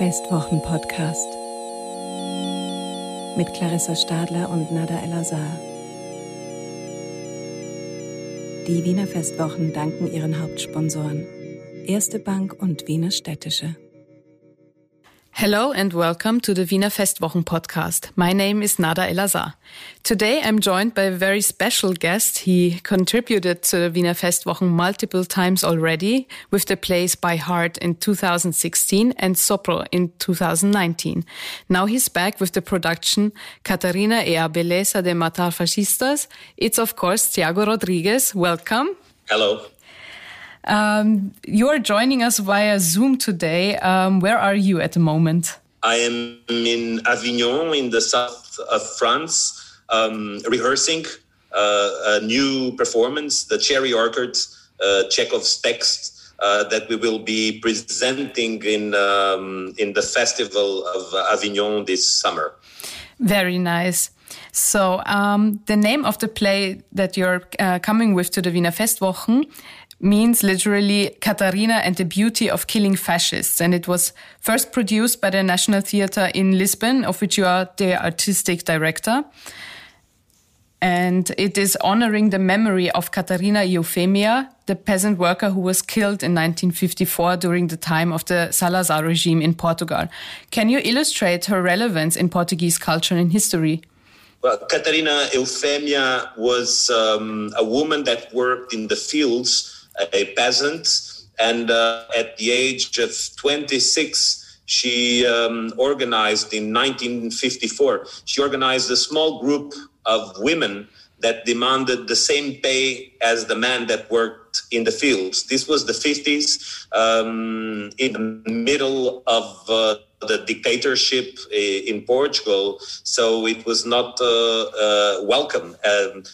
Festwochen-Podcast mit Clarissa Stadler und Nada El-Azhar. Die Wiener Festwochen danken ihren Hauptsponsoren Erste Bank und Wiener Städtische. Hello and welcome to the Wiener Festwochen podcast. My name is Nada El-Azhar. Today I'm joined by a very special guest. He contributed to the Wiener Festwochen multiple times already with the plays By Heart in 2016 and Sopro in 2019. Now he's back with the production Catarina e a Beleza de Matar Fascistas. It's of course Tiago Rodrigues. Welcome. Hello. Um, you are joining us via Zoom today. Um, where are you at the moment? I am in Avignon, in the south of France, um, rehearsing uh, a new performance, the Cherry Orchard, uh, Chekhov's text. Uh, that we will be presenting in um, in the festival of Avignon this summer. Very nice. So um, the name of the play that you're uh, coming with to the Wiener Festwochen means literally Katharina and the Beauty of Killing Fascists. And it was first produced by the National Theatre in Lisbon, of which you are the artistic director. And it is honoring the memory of Catarina Eufemia, the peasant worker who was killed in 1954 during the time of the Salazar regime in Portugal. Can you illustrate her relevance in Portuguese culture and history? Well, Catarina Eufemia was um, a woman that worked in the fields a peasant, and uh, at the age of 26, she um, organized in 1954. She organized a small group of women that demanded the same pay as the man that worked in the fields. This was the 50s, um, in the middle of uh, the dictatorship eh, in Portugal, so it was not uh, uh, welcome. Um,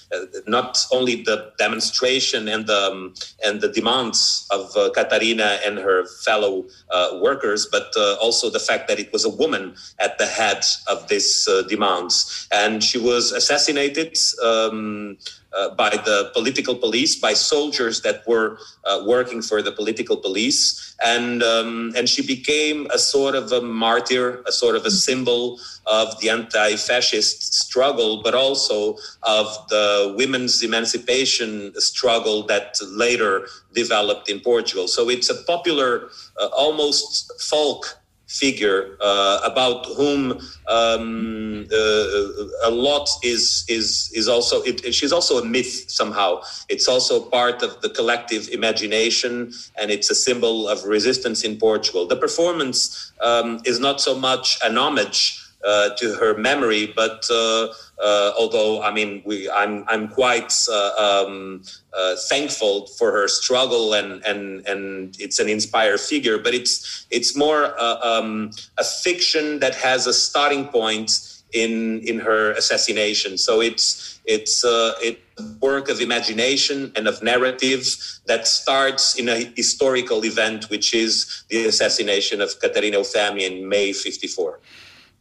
not only the demonstration and the um, and the demands of uh, Catarina and her fellow uh, workers, but uh, also the fact that it was a woman at the head of these demands, and she was assassinated. Um, uh, by the political police, by soldiers that were uh, working for the political police, and um, and she became a sort of a martyr, a sort of a symbol of the anti-fascist struggle, but also of the women's emancipation struggle that later developed in Portugal. So it's a popular, uh, almost folk figure uh, about whom um, uh, a lot is is is also it, she's also a myth somehow. It's also part of the collective imagination and it's a symbol of resistance in portugal. The performance um, is not so much an homage uh, to her memory. But uh, uh, although I mean, we, I'm I'm quite um, thankful for her struggle and and and it's an inspired figure. But it's it's more um, a fiction that has a starting point in in her assassination. So it's it's uh, it work of imagination and of narrative that starts in a historical event, which is the assassination of Catarina Eufemia in May '54.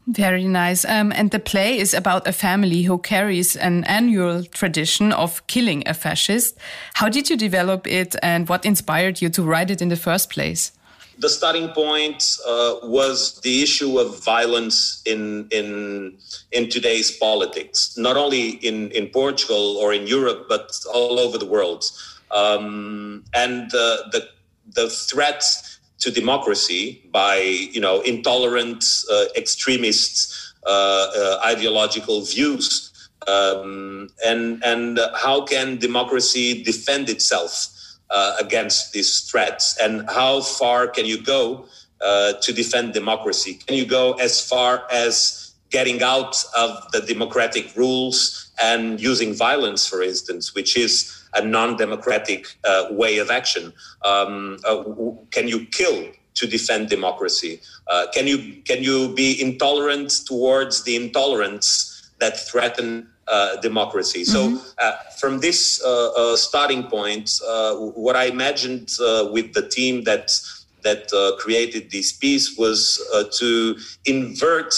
Very nice. Um, and the play is about a family who carries an annual tradition of killing a fascist. How did you develop it and what inspired you to write it in the first place? The starting point uh, was the issue of violence in, in, in today's politics, not only in, in Portugal or in Europe, but all over the world. Um, and uh, the, the threats to democracy by you know intolerant uh, extremist uh, uh, ideological views um, and and how can democracy defend itself uh, against these threats? And how far can you go uh, to defend democracy? Can you go as far as getting out of the democratic rules and using violence for instance which is a non-democratic uh, way of action? Um, uh, can you kill to defend democracy? Uh, can you can you be intolerant towards the intolerance that threaten uh, democracy? Mm-hmm. So, uh, from this uh, starting point, what I imagined with the team that that created this piece was to invert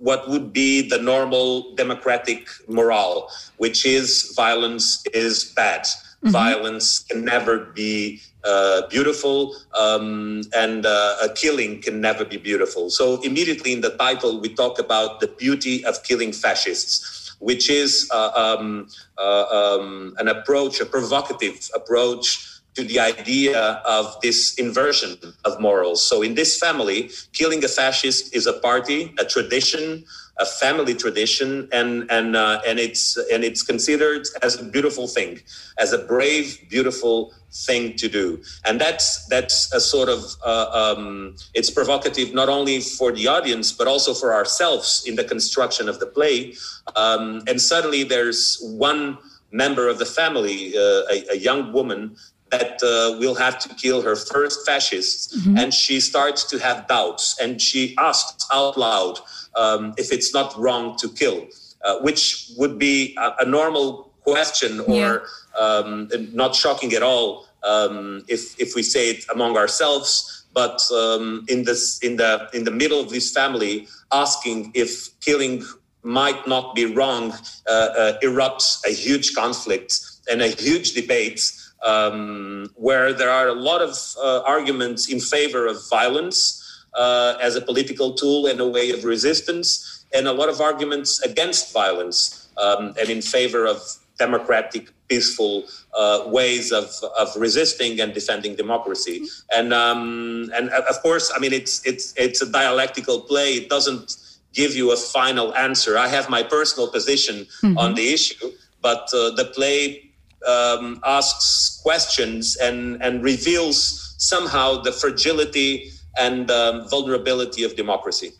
what would be the normal democratic morale, which is violence is bad. Mm-hmm. Violence can never be uh, beautiful, um, and uh, a killing can never be beautiful. So, immediately in the title, we talk about the beauty of killing fascists, which is uh, um, uh, um, an approach, a provocative approach to the idea of this inversion of morals. So, in this family, killing a fascist is a party, a tradition, a family tradition, and and uh, and it's and it's considered as a beautiful thing, as a brave, beautiful thing to do, and that's that's a sort of uh, um, it's provocative not only for the audience but also for ourselves in the construction of the play, um, and suddenly there's one member of the family, uh, a, a young woman that uh, will have to kill her first fascists. Mm-hmm. And she starts to have doubts and she asks out loud um, if it's not wrong to kill, uh, which would be a, a normal question or yeah. um, not shocking at all um, if, if we say it among ourselves. But um, in this, in the in the middle of this family, asking if killing might not be wrong uh, uh, erupts a huge conflict and a huge debate um, where there are a lot of uh, arguments in favor of violence uh, as a political tool and a way of resistance, and a lot of arguments against violence um, and in favor of democratic, peaceful uh, ways of, of resisting and defending democracy. And um, and of course, I mean, it's it's it's a dialectical play. It doesn't give you a final answer. I have my personal position mm-hmm. on the issue, but uh, the play um, asks questions and and reveals somehow the fragility and um, vulnerability of democracy.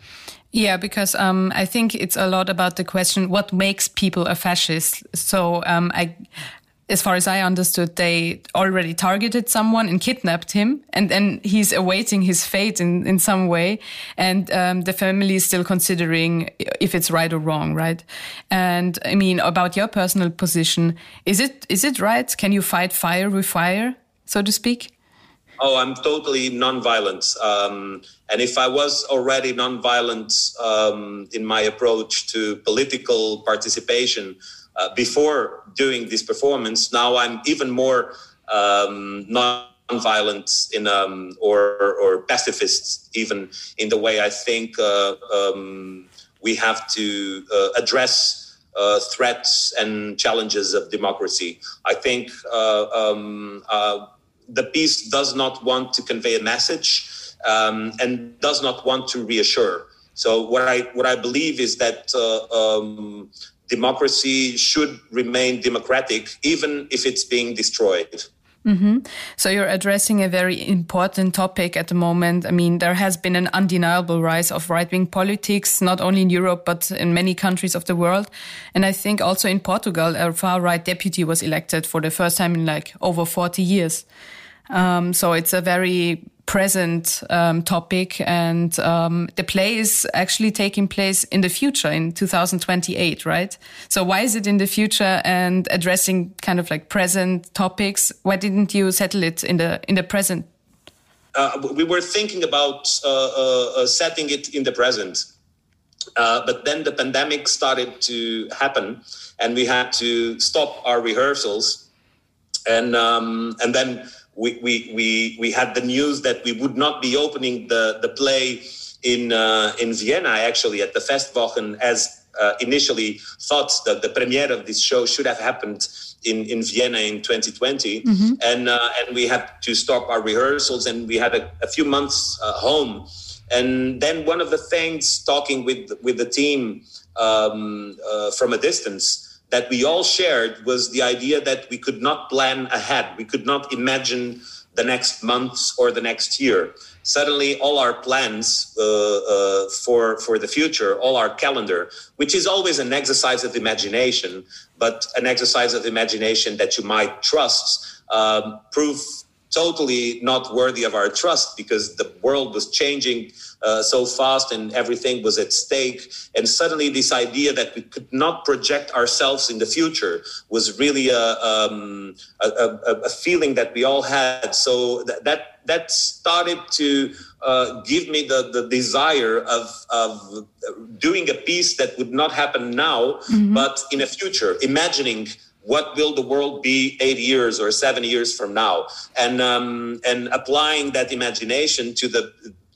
Yeah, because um, I think it's a lot about the question what makes people a fascist. So um, I, as far as I understood, they already targeted someone and kidnapped him, and then he's awaiting his fate in, in some way. And um, the family is still considering if it's right or wrong, right? And I mean, about your personal position, is it is it right? Can you fight fire with fire, so to speak? Oh, I'm totally nonviolent. Um, and if I was already nonviolent um, in my approach to political participation uh, before doing this performance, now I'm even more um, nonviolent in um, or or pacifist even in the way I think uh, um, we have to uh, address. Uh, threats and challenges of democracy. I think uh, um, the piece does not want to convey a message um, and does not want to reassure. So what I what I believe is that uh, um, democracy should remain democratic, even if it's being destroyed. Mm-hmm. So you're addressing a very important topic at the moment. I mean, there has been an undeniable rise of right-wing politics, not only in Europe, but in many countries of the world. And I think also in Portugal, a far-right deputy was elected for the first time in like over 40 years. Um, so it's a very present um, topic, and um, the play is actually taking place in the future in 2028, right? So why is it in the future and addressing kind of like present topics? Why didn't you settle it in the in the present? Uh, we were thinking about uh, uh, uh setting it in the present, uh, but then the pandemic started to happen, and we had to stop our rehearsals, and um, and then we, we, we, we had the news that we would not be opening the, the play in, uh, in Vienna, actually, at the Festwochen, as uh, initially thought that the premiere of this show should have happened in, in Vienna in 2020. Mm-hmm. And, uh, and we had to stop our rehearsals, and we had a, a few months uh, home. And then one of the things, talking with, with the team um, uh, from a distance, that we all shared was the idea that we could not plan ahead. We could not imagine the next months or the next year. Suddenly, all our plans uh, uh, for for the future, all our calendar, which is always an exercise of imagination, but an exercise of imagination that you might trust, um, prove totally not worthy of our trust because the world was changing uh, so fast and everything was at stake. And suddenly, this idea that we could not project ourselves in the future was really a, um, a, a, a feeling that we all had. So that, that, that started to uh, give me the, the desire of, of doing a piece that would not happen now, mm-hmm. but in a future, imagining what will the world be eight years or seven years from now, and um, and applying that imagination to the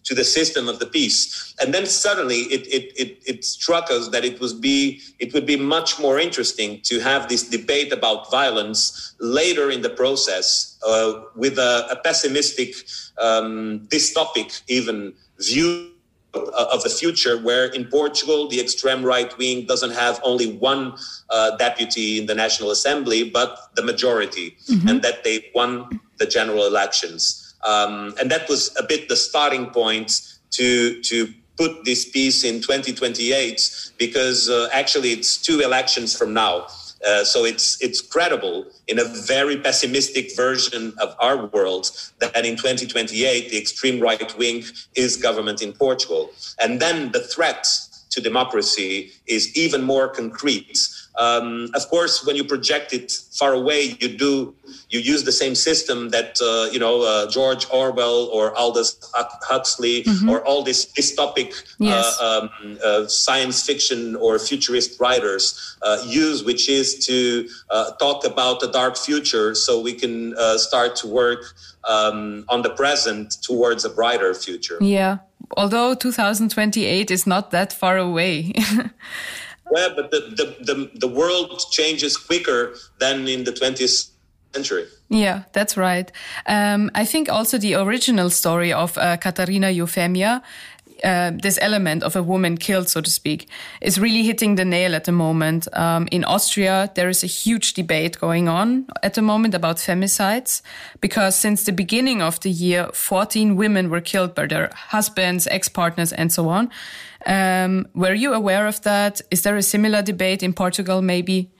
to the system of the piece. And then suddenly it, it, it, it, struck us that it was be it would be much more interesting to have this debate about violence later in the process uh, with a, a pessimistic, um, dystopic even view of the future, where in Portugal the extreme right wing doesn't have only one uh, deputy in the National Assembly, but the majority, mm-hmm. and that they won the general elections. Um, and that was a bit the starting point to to put this piece in 2028 because uh, actually it's two elections from now. Uh, so it's it's credible in a very pessimistic version of our world that in 2028 the extreme right wing is government in Portugal, and then the threat to democracy is even more concrete um, of course, when you project it far away, you do you use the same system that uh, you know uh, George Orwell or Aldous Huxley mm-hmm. or all these dystopic uh, yes. uh, um, uh, science fiction or futurist writers uh, use, which is to talk about the dark future, so we can start to work um, on the present towards a brighter future. Yeah, although 2028 is not that far away. Yeah, but the, the, the, the world changes quicker than in the 20th century. Yeah, that's right. Um, I think also the original story of uh, Catarina Eufemia, uh, this element of a woman killed, so to speak, is really hitting the nail at the moment. Um, in Austria, there is a huge debate going on at the moment about femicides, because since the beginning of the year, 14 women were killed by their husbands, ex-partners, and so on. Um, were you aware of that? Is there a similar debate in Portugal, maybe?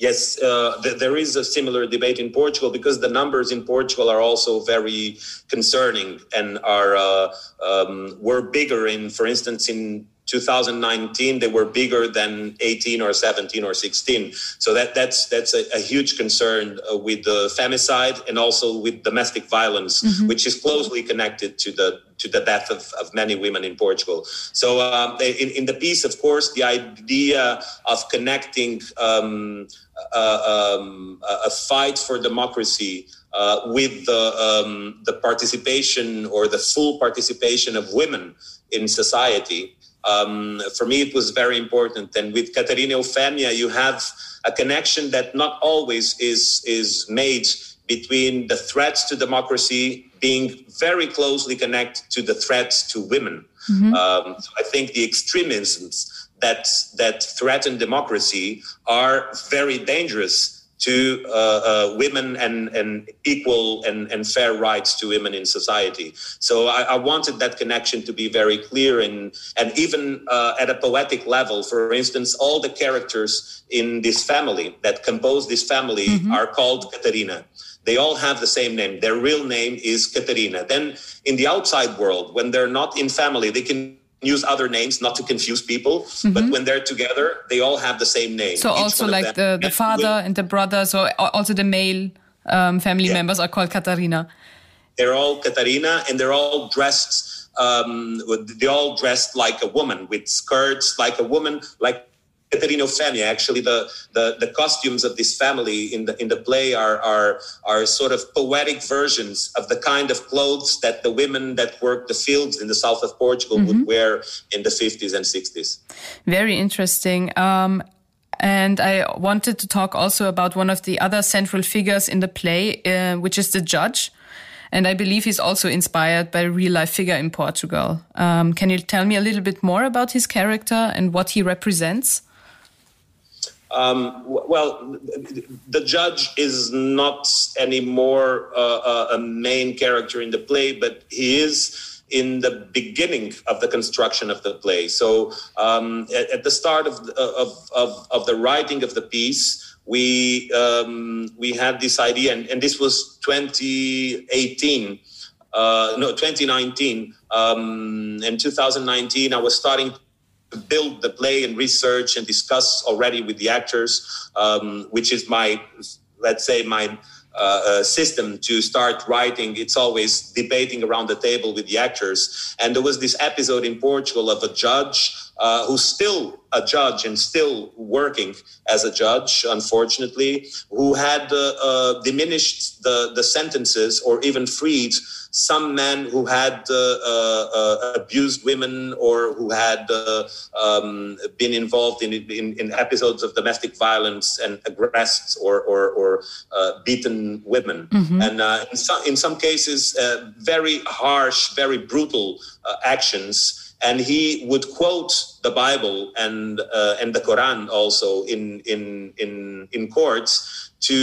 Yes, uh, th- there is a similar debate in Portugal because the numbers in Portugal are also very concerning and are uh, um, were bigger in, for instance, in 2019 they were bigger than 18 or 17 or 16 so that that's that's a, a huge concern uh, with the femicide and also with domestic violence mm-hmm. which is closely connected to the to the death of, of many women in Portugal. So um, in, in the piece, of course, the idea of connecting um, uh, um, a fight for democracy uh, with the, um, the participation or the full participation of women in society um, for me, it was very important. And with Catarina Eufemia, you have a connection that not always is, is made between the threats to democracy being very closely connected to the threats to women. Mm-hmm. Um, so I think the extremisms that, that threaten democracy are very dangerous to uh, uh, women and, and equal and, and fair rights to women in society. So I, I wanted that connection to be very clear and, and even uh, at a poetic level. For instance, all the characters in this family that compose this family mm-hmm. are called Catarina. They all have the same name. Their real name is Catarina. Then in the outside world, when they're not in family, they can use other names not to confuse people mm-hmm. but when they're together they all have the same name so Each also like the, the father and the brother so also the male um, family yeah. members are called Catarina they're all Catarina and they're all dressed um, they all dressed like a woman with skirts like a woman like Catarina Eufemia. Actually, the, the, the costumes of this family in the in the play are, are are sort of poetic versions of the kind of clothes that the women that worked the fields in the south of Portugal mm-hmm. would wear in the 50s and 60s. Very interesting. Um, and I wanted to talk also about one of the other central figures in the play, uh, which is the judge. And I believe he's also inspired by a real life figure in Portugal. Um, can you tell me a little bit more about his character and what he represents? Um, well, the judge is not anymore uh, uh, a main character in the play, but he is in the beginning of the construction of the play. So um, at, at, the start of, of, of, of, the writing of the piece, we um, we had this idea, and, and this was 2018. Uh, no, 2019. Um, in 2019, I was starting build the play and research and discuss already with the actors, um, which is my, let's say, my uh, uh, system to start writing. It's always debating around the table with the actors. And there was this episode in Portugal of a judge uh, who still a judge and still working as a judge, unfortunately, who had uh, uh, diminished the, the sentences or even freed some men who had uh, uh, uh abused women or who had uh, um, been involved in, in, in, episodes of domestic violence and aggressed or, or, or beaten women. Mm-hmm. And in, some, in some cases, very harsh, very brutal actions and he would quote the Bible and uh, and the Quran also in in in in courts to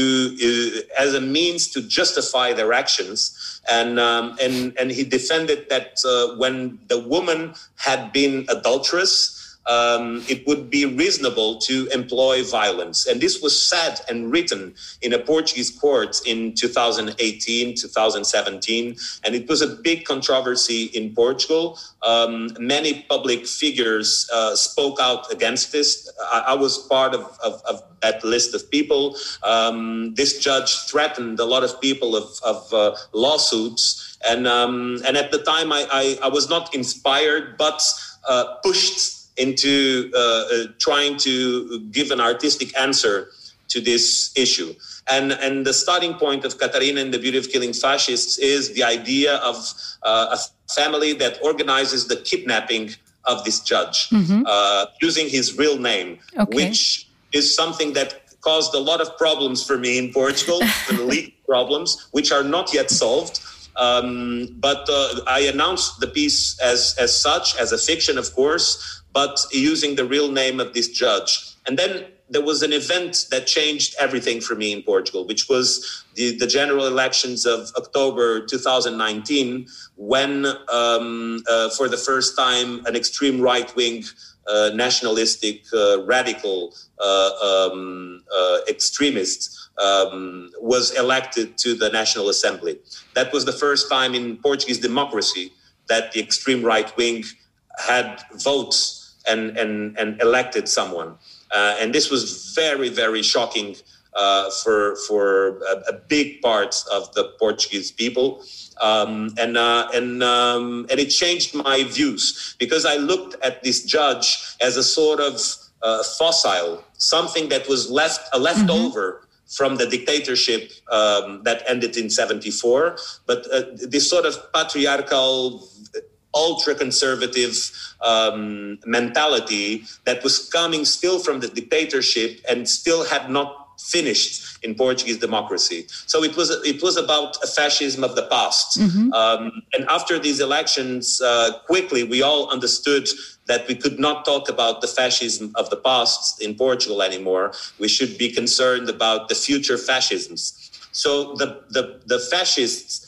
uh, as a means to justify their actions. And um, and and he defended that uh, when the woman had been adulterous um, it would be reasonable to employ violence. And this was said and written in a Portuguese court in 2018, 2017. And it was a big controversy in Portugal. Um, many public figures uh, spoke out against this. I, I was part of, of, of, that list of people. Um, this judge threatened a lot of people of, of uh, lawsuits. And, um, and at the time, I, I, I was not inspired, but uh, pushed into uh, uh, trying to give an artistic answer to this issue. And, and the starting point of Catarina and the Beauty of Killing Fascists is the idea of uh, a family that organizes the kidnapping of this judge mm-hmm. uh, using his real name, okay. which is something that caused a lot of problems for me in Portugal, legal problems, which are not yet solved. Um, but uh, I announced the piece as, as such, as a fiction, of course, but using the real name of this judge. And then there was an event that changed everything for me in Portugal, which was the, the general elections of October 2019, when, um, uh, for the first time, an extreme right wing, uh, nationalistic, uh, radical uh, um, uh, extremist um, was elected to the National Assembly. That was the first time in Portuguese democracy that the extreme right wing had votes and, and, and elected someone. Uh, and this was very, very shocking uh, for, for a, a, big part of the Portuguese people. Um, and uh, and um, and it changed my views because I looked at this judge as a sort of uh, fossil, something that was left a leftover mm-hmm. from the dictatorship um, that ended in '74. But uh, this sort of patriarchal ultra conservative um, mentality that was coming still from the dictatorship and still had not finished in Portuguese democracy. So it was it was about a fascism of the past. Mm-hmm. Um, and after these elections, uh, quickly we all understood that we could not talk about the fascism of the past in Portugal anymore. We should be concerned about the future fascisms. So the the, the fascists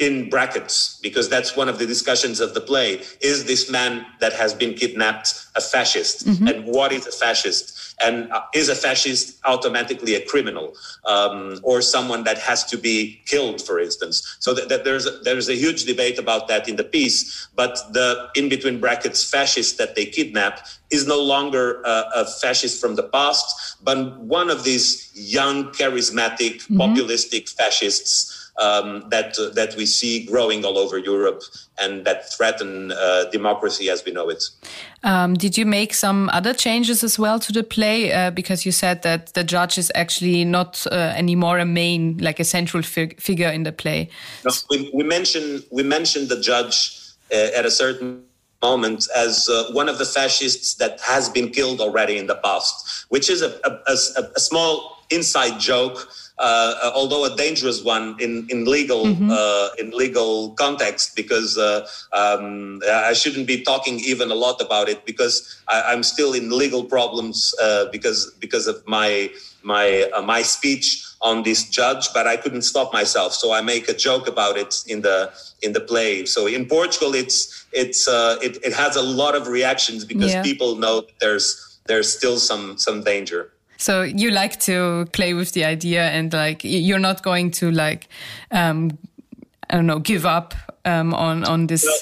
in brackets because that's one of the discussions of the play is this man that has been kidnapped a fascist mm-hmm. and what is a fascist and uh, is a fascist automatically a criminal um, or someone that has to be killed for instance so that, that there's a, there's a huge debate about that in the piece but the in between brackets fascist that they kidnap is no longer a, a fascist from the past but one of these young charismatic mm-hmm. populistic fascists um, that uh, that we see growing all over Europe and that threaten uh, democracy as we know it. Um, did you make some other changes as well to the play? Uh, because you said that the judge is actually not uh, anymore a main, like a central fig figure in the play. No, we, we mentioned we mentioned the judge uh, at a certain moment as uh, one of the fascists that has been killed already in the past, which is a, a, a, a small inside joke uh, although a dangerous one in in legal mm-hmm. uh, in legal context, because uh, um, I shouldn't be talking even a lot about it because I, am still in legal problems uh, because because of my my uh, my speech on this judge, but I couldn't stop myself, so I make a joke about it in the in the play. So in Portugal, it's it's uh, it, it has a lot of reactions because yeah. people know there's there's still some some danger. So you like to play with the idea and like you're not going to like um, I don't know give up um, on on this. Well,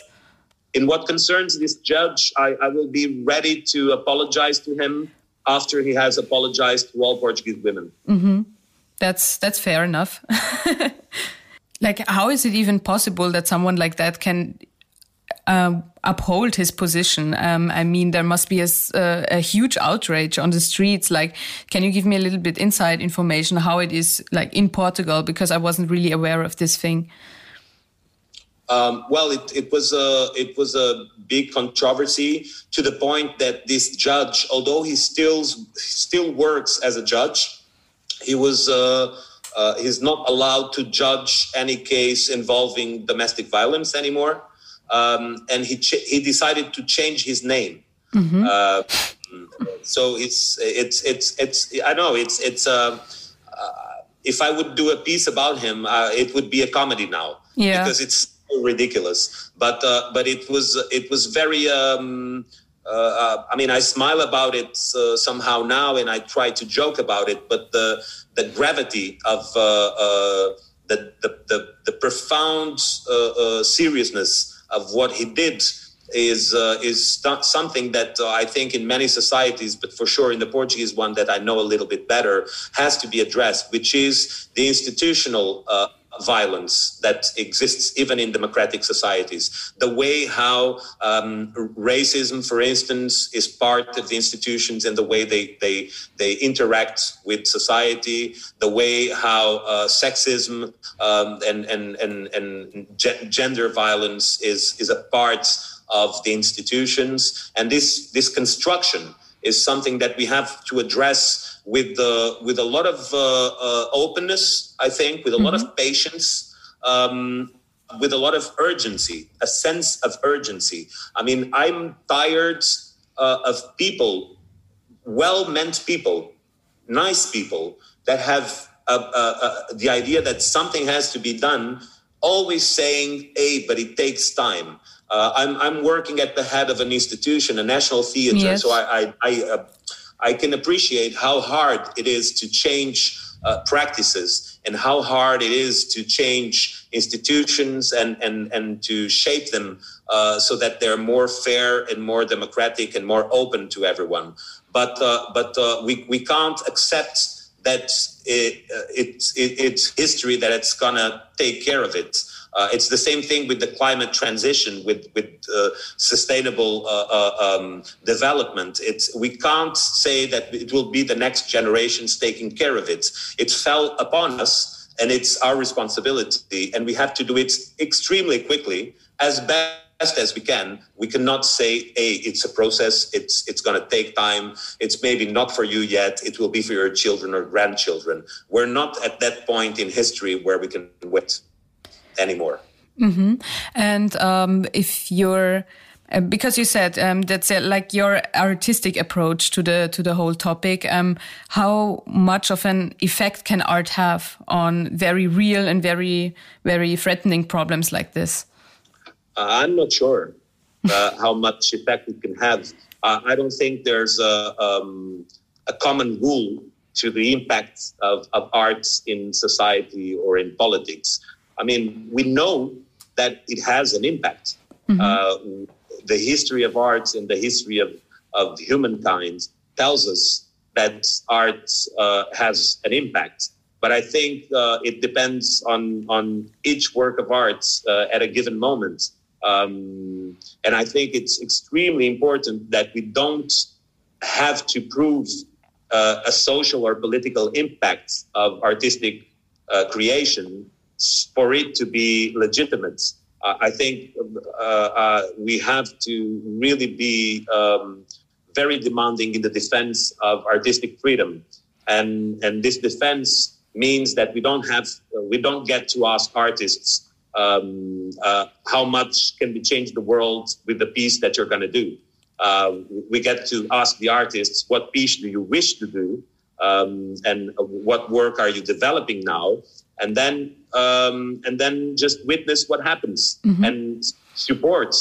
in what concerns this judge, I, I will be ready to apologize to him after he has apologized to all Portuguese women. Mm -hmm. That's that's fair enough. like, how is it even possible that someone like that can uh, uphold his position. Um, I mean, there must be a, a, huge outrage on the streets. Like, can you give me a little bit inside information how it is like in Portugal? Because I wasn't really aware of this thing. Um, well, it, it was a it was a big controversy to the point that this judge, although he still still works as a judge, he was uh, uh, he's not allowed to judge any case involving domestic violence anymore, um, and he ch- he decided to change his name. Mm-hmm. Uh, so it's it's it's it's I know it's it's. Uh, uh, if I would do a piece about him, uh, it would be a comedy now yeah. because it's so ridiculous. But uh, but it was it was very. Um, uh, I mean, I smile about it somehow now, and I try to joke about it. But the the gravity of uh, uh, the, the, the the profound seriousness of what he did is uh, is something that uh, I think in many societies, but for sure in the Portuguese one that I know a little bit better, has to be addressed, which is the institutional uh, violence that exists even in democratic societies. The way how um, racism, for instance, is part of the institutions and the way they, they, they interact with society, the way how uh, sexism um, and, and, and, and gender violence is, is a part of the institutions. And this, this construction is something that we have to address with the with a lot of uh, uh, openness, I think, with a mm-hmm. lot of mm-hmm. patience, um, with a lot of urgency, a sense of urgency. I mean, I'm tired uh, of people, well-meant people, nice people that have the idea that something has to be done, always saying, "Hey, but it takes time." Uh, I'm, I'm working at the head of an institution, a national theater. Yes. So I, I, I uh, I can appreciate how hard it is to change uh, practices and how hard it is to change institutions and, and, and to shape them uh, so that they're more fair and more democratic and more open to everyone. But, uh, but uh, we, we can't accept that it, uh, it's, it, it's history that it's going to take care of it. Uh, it's the same thing with the climate transition, with with uh, sustainable uh, uh, um, development. It's we can't say that it will be the next generations taking care of it. It fell upon us, and it's our responsibility, and we have to do it extremely quickly, as best as we can. We cannot say, "Hey, it's a process. It's it's going to take time. It's maybe not for you yet. It will be for your children or grandchildren." We're not at that point in history where we can wait anymore. Mm-hmm. And um, if you're uh, because you said um, that's uh, like your artistic approach to the to the whole topic. Um, how much of an effect can art have on very real and very very threatening problems like this? Uh, I'm not sure uh, how much effect it can have. Uh, I don't think there's a, um, a common rule to the impact of, of arts in society or in politics. I mean, we know that it has an impact. Mm-hmm. Uh, the history of arts and the history of, of humankind tells us that art uh, has an impact. But I think uh, it depends on, on each work of art uh, at a given moment. Um, and I think it's extremely important that we don't have to prove uh, a social or political impact of artistic uh, creation for it to be legitimate. Uh, I think uh, uh, we have to really be um, very demanding in the defense of artistic freedom, and and this defense means that we don't have we don't get to ask artists um, uh, how much can we change the world with the piece that you're going to do. Uh, we get to ask the artists what piece do you wish to do um, and what work are you developing now and then um, and then just witness what happens mm-hmm. and support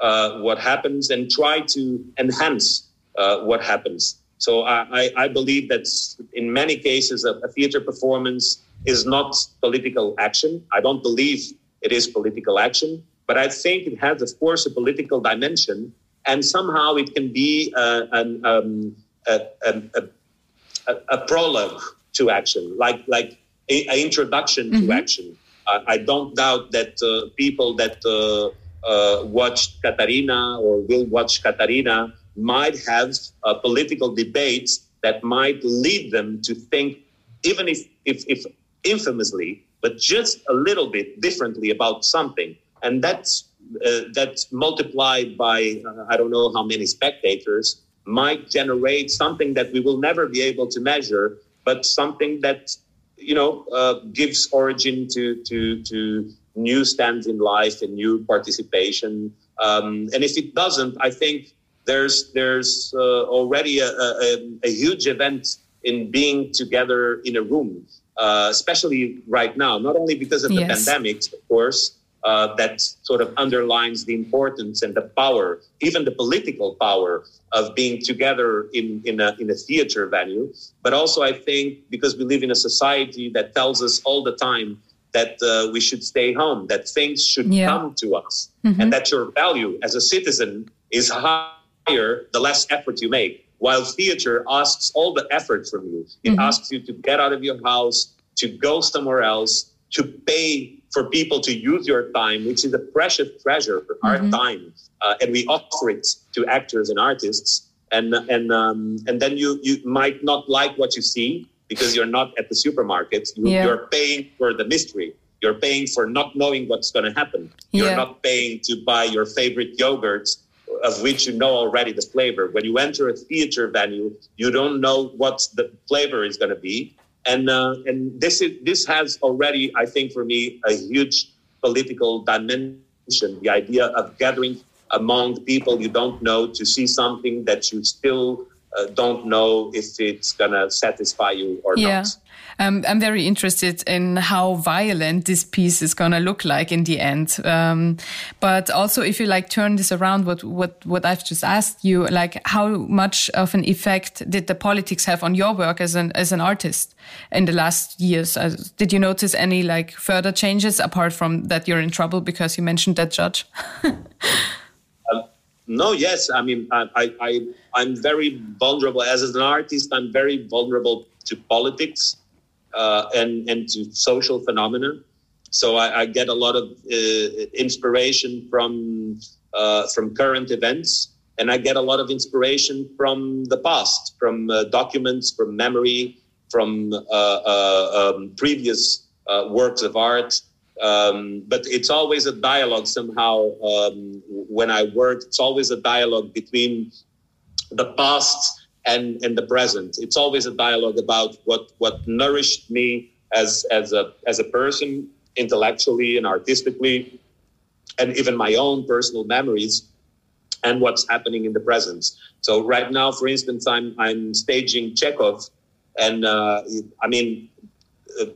uh, what happens and try to enhance uh, what happens. So I, I, believe that in many cases, a, a, theater performance is not political action. I don't believe it is political action, but I think it has, of course, a political dimension, and somehow it can be uh, an, um, a, a, a prologue to action, like like an introduction mm-hmm. to action. I don't doubt that uh, people that uh, uh, watched Catarina or will watch Catarina might have uh, political debates that might lead them to think, even if, if, if infamously, but just a little bit differently about something. And that's, uh, that's multiplied by uh, I don't know how many spectators might generate something that we will never be able to measure, but something that you know uh, gives origin to to to new stands in life and new participation. Um, and if it doesn't, I think there's there's uh, already a, a, a, huge event in being together in a room, uh, especially right now. Not only because of the yes. pandemic, of course, uh, that sort of underlines the importance and the power, even the political power of being together in, in, a, in a theater venue. But also, I think because we live in a society that tells us all the time that uh, we should stay home, that things should yeah. come to us, mm-hmm. and that your value as a citizen is higher the less effort you make. While theater asks all the effort from you, it mm-hmm. asks you to get out of your house, to go somewhere else, to pay for people to use your time, which is a precious treasure, mm-hmm. our time, uh, and we offer it to actors and artists. And and um, and then you you might not like what you see because you're not at the supermarket. You, yeah. You're paying for the mystery. You're paying for not knowing what's going to happen. You're yeah. not paying to buy your favorite yogurts of which you know already the flavor. When you enter a theater venue, you don't know what the flavor is going to be and uh, and this is this has already, I think, for me, a huge political dimension. The idea of gathering among people you don't know to see something that you still uh, don't know if it's gonna satisfy you or yeah. not. Um, I'm very interested in how violent this piece is going to look like in the end. Um, but also, if you like turn this around, what what what I've just asked you, like how much of an effect did the politics have on your work as an as an artist in the last years? Uh, did you notice any like further changes apart from that you're in trouble because you mentioned that judge? no, yes. I mean, I, I, I'm very vulnerable as an artist. I'm very vulnerable to politics uh, and and to social phenomena. So I, I get a lot of uh, inspiration from uh, from current events, and I get a lot of inspiration from the past, from uh, documents, from memory, from uh, uh, um, previous works of art. Um, but it's always a dialogue somehow um, when I work. It's always a dialogue between the past and and the present. It's always a dialogue about what what nourished me as as a as a person intellectually and artistically, and even my own personal memories and what's happening in the present. So right now, for instance, I'm I'm staging Chekhov, and uh, I mean,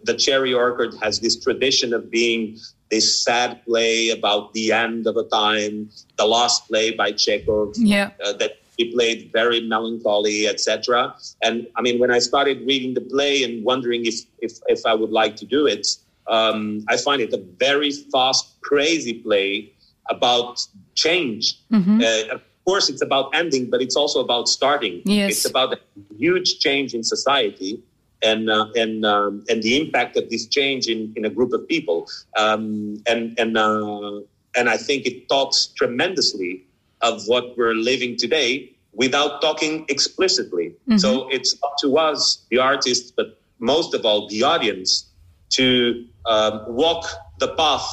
the Cherry Orchard has this tradition of being this sad play about the end of a time, the last play by Chekhov. Yeah. Uh, that he played very melancholy, etc. And I mean, when I started reading the play and wondering if if, if I would like to do it, um, I find it a very fast, crazy play about change. Mm-hmm. Uh, of course, it's about ending, but it's also about starting. Yes. It's about a huge change in society. And uh, and um, and the impact of this change in, in a group of people, um, and and uh, and I think it talks tremendously of what we're living today without talking explicitly. Mm-hmm. So it's up to us, the artists, but most of all, the audience, to um, walk the path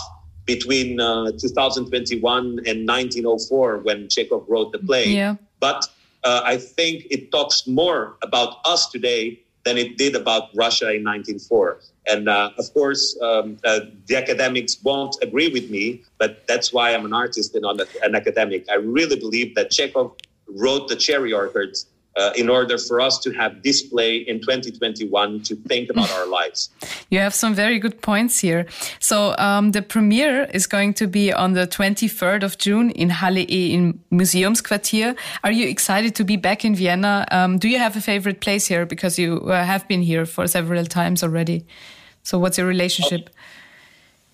between uh, 2021 and 1904 when Chekhov wrote the play. Yeah. But uh, I think it talks more about us today than it did about Russia in 1904. And uh, of course, um, uh, the academics won't agree with me, but that's why I'm an artist and not an academic. I really believe that Chekhov wrote the Cherry Orchards uh, in order for us to have display in 2021 to think about our lives. You have some very good points here. So um, the premiere is going to be on the 23rd of June in Halle E in Museumsquartier. Are you excited to be back in Vienna? Um, do you have a favorite place here? Because you uh, have been here for several times already. So what's your relationship?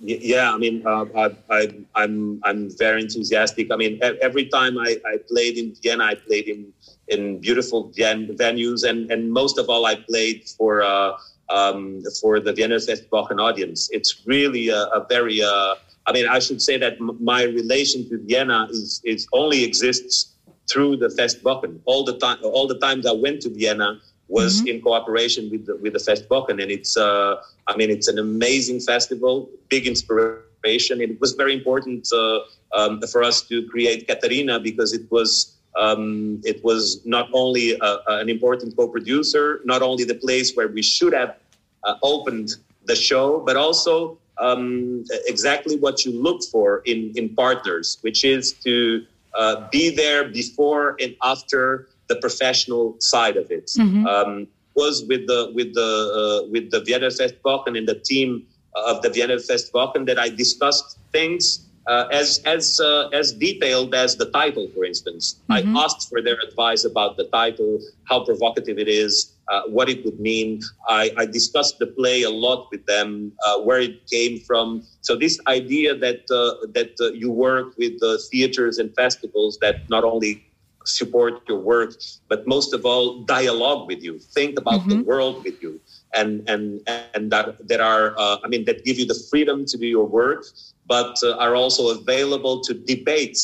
yeah, I mean, uh, I, I, I'm I'm very enthusiastic. I mean, every time I, I played in Vienna, I played in in beautiful venues, and and most of all, I played for uh, um, for the Vienna Festwochen audience. It's really a, a very, uh, I mean, I should say that m- my relation to Vienna is, is only exists through the Festwochen. All the time, all the times I went to Vienna was mm-hmm. in cooperation with the, with the Festwochen, and it's, uh, I mean, it's an amazing festival, big inspiration. It was very important uh, um, for us to create Catarina because it was um, it was not only a, an important co-producer, not only the place where we should have uh, opened the show, but also um, exactly what you look for in, in partners, which is to uh, be there before and after the professional side of it. Mm-hmm. Um, was with the with the uh, with the Vienna Festwochen and the team of the Vienna Festwochen that I discussed things uh, as as uh, as detailed as the title, for instance. Mm-hmm. I asked for their advice about the title, how provocative it is, uh, what it would mean. I, I, discussed the play a lot with them, uh, where it came from. So this idea that uh, that uh, you work with the theaters and festivals that not only support your work, but most of all dialogue with you, think about mm-hmm. the world with you and and and that that are uh, I mean that give you the freedom to do your work, but uh, are also available to debate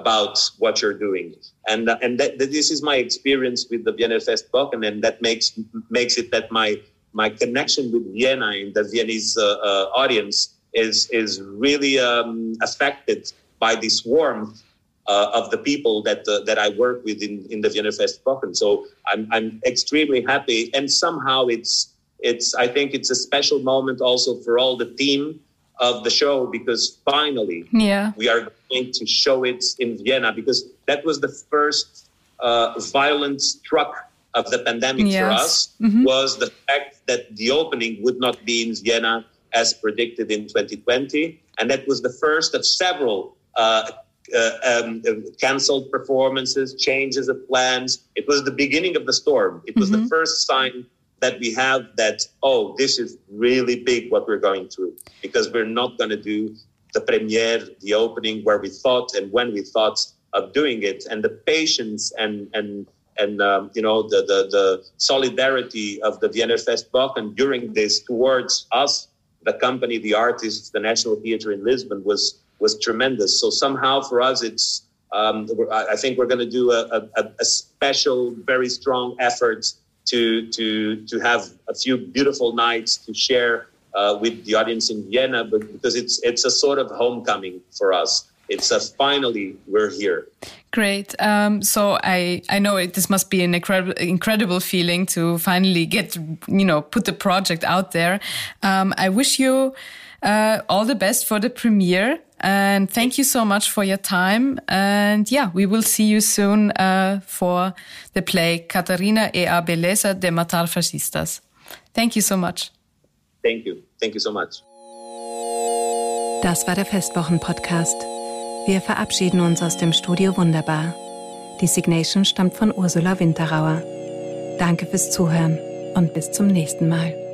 about what you're doing. And uh, and that, that, this is my experience with the Vienna Festwochen, and then that makes makes it that my my connection with Vienna and the Viennese uh, audience is is really um, affected by this warmth uh, of the people that uh, that I work with in, in the Vienna Festwochen. So I'm I'm extremely happy, and somehow it's it's I think it's a special moment also for all the team of the show because finally yeah. we are going to show it in Vienna because that was the first uh, violent struck of the pandemic yes. for us mm-hmm. was the fact that the opening would not be in Vienna as predicted in 2020 and that was the first of several uh, uh, um, canceled performances, changes of plans. It was the beginning of the storm. It was mm-hmm. the first sign that we have that, oh, this is really big what we're going through because we're not going to do the premiere, the opening where we thought and when we thought of doing it. And the patience and, and, and um, you know, the, the, the solidarity of the Vienna Festwochen during this towards us, the company, the artists, the National Theatre in Lisbon was, was tremendous. So somehow for us, it's, um, I think we're going to do a, a, a special, very strong effort to to to have a few beautiful nights to share uh, with the audience in Vienna, but because it's it's a sort of homecoming for us. It's a finally we're here. Great. Um, so I I know it, this must be an incredible incredible feeling to finally get you know put the project out there. Um, I wish you uh, all the best for the premiere. And thank you so much for your time. And yeah, we will see you soon uh, for the play Catarina e a Beleza de Matar Fascistas. Thank you so much. Thank you. Thank you so much. Das war der Festwochen-Podcast. Wir verabschieden uns aus dem Studio Wunderbar. Die Signation stammt von Ursula Winterauer. Danke fürs Zuhören und bis zum nächsten Mal.